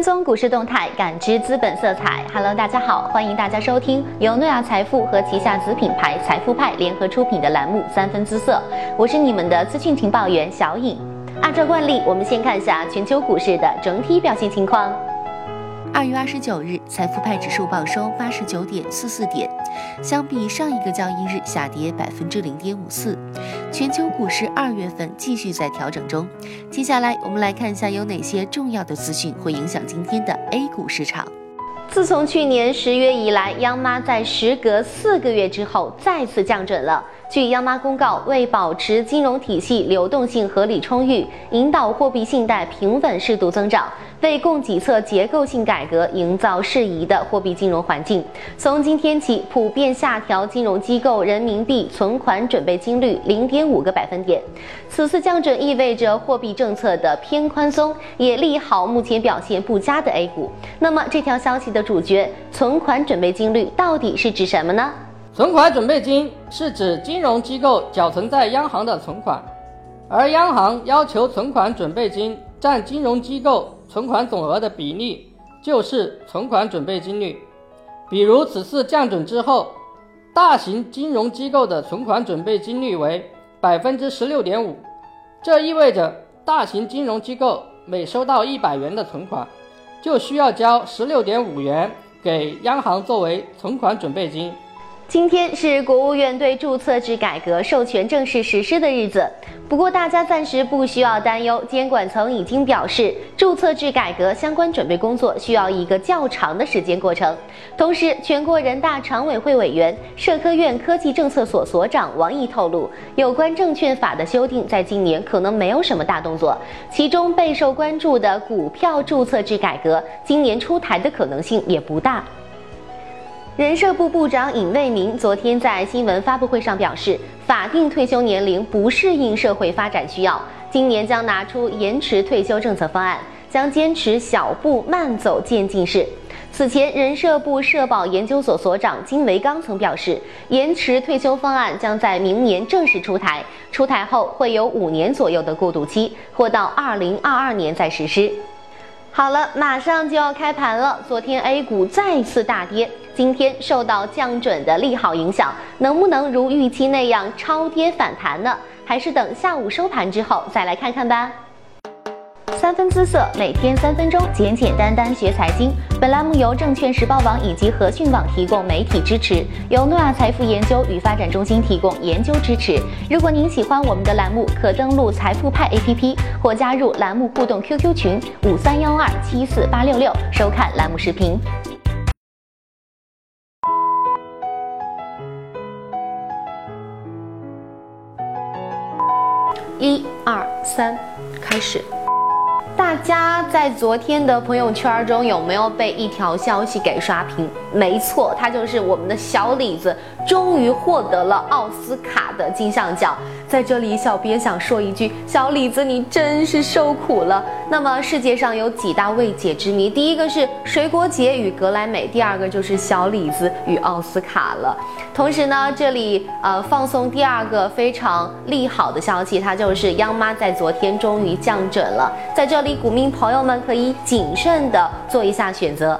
跟踪股市动态，感知资本色彩。Hello，大家好，欢迎大家收听由诺亚财富和旗下子品牌财富派联合出品的栏目《三分姿色》，我是你们的资讯情报员小颖。按照惯例，我们先看一下全球股市的整体表现情况。二月二十九日，财富派指数报收八十九点四四点，相比上一个交易日下跌百分之零点五四。全球股市二月份继续在调整中。接下来，我们来看一下有哪些重要的资讯会影响今天的 A 股市场。自从去年十月以来，央妈在时隔四个月之后再次降准了。据央妈公告，为保持金融体系流动性合理充裕，引导货币信贷平稳适度增长，为供给侧结构性改革营造适宜的货币金融环境，从今天起普遍下调金融机构人民币存款准备金率零点五个百分点。此次降准意味着货币政策的偏宽松，也利好目前表现不佳的 A 股。那么，这条消息的主角——存款准备金率到底是指什么呢？存款准备金是指金融机构缴存在央行的存款，而央行要求存款准备金占金融机构存款总额的比例就是存款准备金率。比如此次降准之后，大型金融机构的存款准备金率为百分之十六点五，这意味着大型金融机构每收到一百元的存款，就需要交十六点五元给央行作为存款准备金。今天是国务院对注册制改革授权正式实施的日子。不过，大家暂时不需要担忧，监管层已经表示，注册制改革相关准备工作需要一个较长的时间过程。同时，全国人大常委会委员、社科院科技政策所所长王毅透露，有关证券法的修订在今年可能没有什么大动作，其中备受关注的股票注册制改革，今年出台的可能性也不大。人社部部长尹卫明昨天在新闻发布会上表示，法定退休年龄不适应社会发展需要，今年将拿出延迟退休政策方案，将坚持小步慢走渐进式。此前，人社部社保研究所所长金维刚曾表示，延迟退休方案将在明年正式出台，出台后会有五年左右的过渡期，或到二零二二年再实施。好了，马上就要开盘了。昨天 A 股再次大跌，今天受到降准的利好影响，能不能如预期那样超跌反弹呢？还是等下午收盘之后再来看看吧。三分姿色，每天三分钟，简简单单学财经。本栏目由证券时报网以及和讯网提供媒体支持，由诺亚财富研究与发展中心提供研究支持。如果您喜欢我们的栏目，可登录财富派 APP 或加入栏目互动 QQ 群五三幺二七四八六六，收看栏目视频。一二三，开始。大家在昨天的朋友圈中有没有被一条消息给刷屏？没错，它就是我们的小李子终于获得了奥斯卡的金像奖。在这里，小编想说一句：小李子，你真是受苦了。那么世界上有几大未解之谜？第一个是水果姐与格莱美，第二个就是小李子与奥斯卡了。同时呢，这里呃放送第二个非常利好的消息，它就是央妈在昨天终于降准了。在这里，股民朋友们可以谨慎的做一下选择。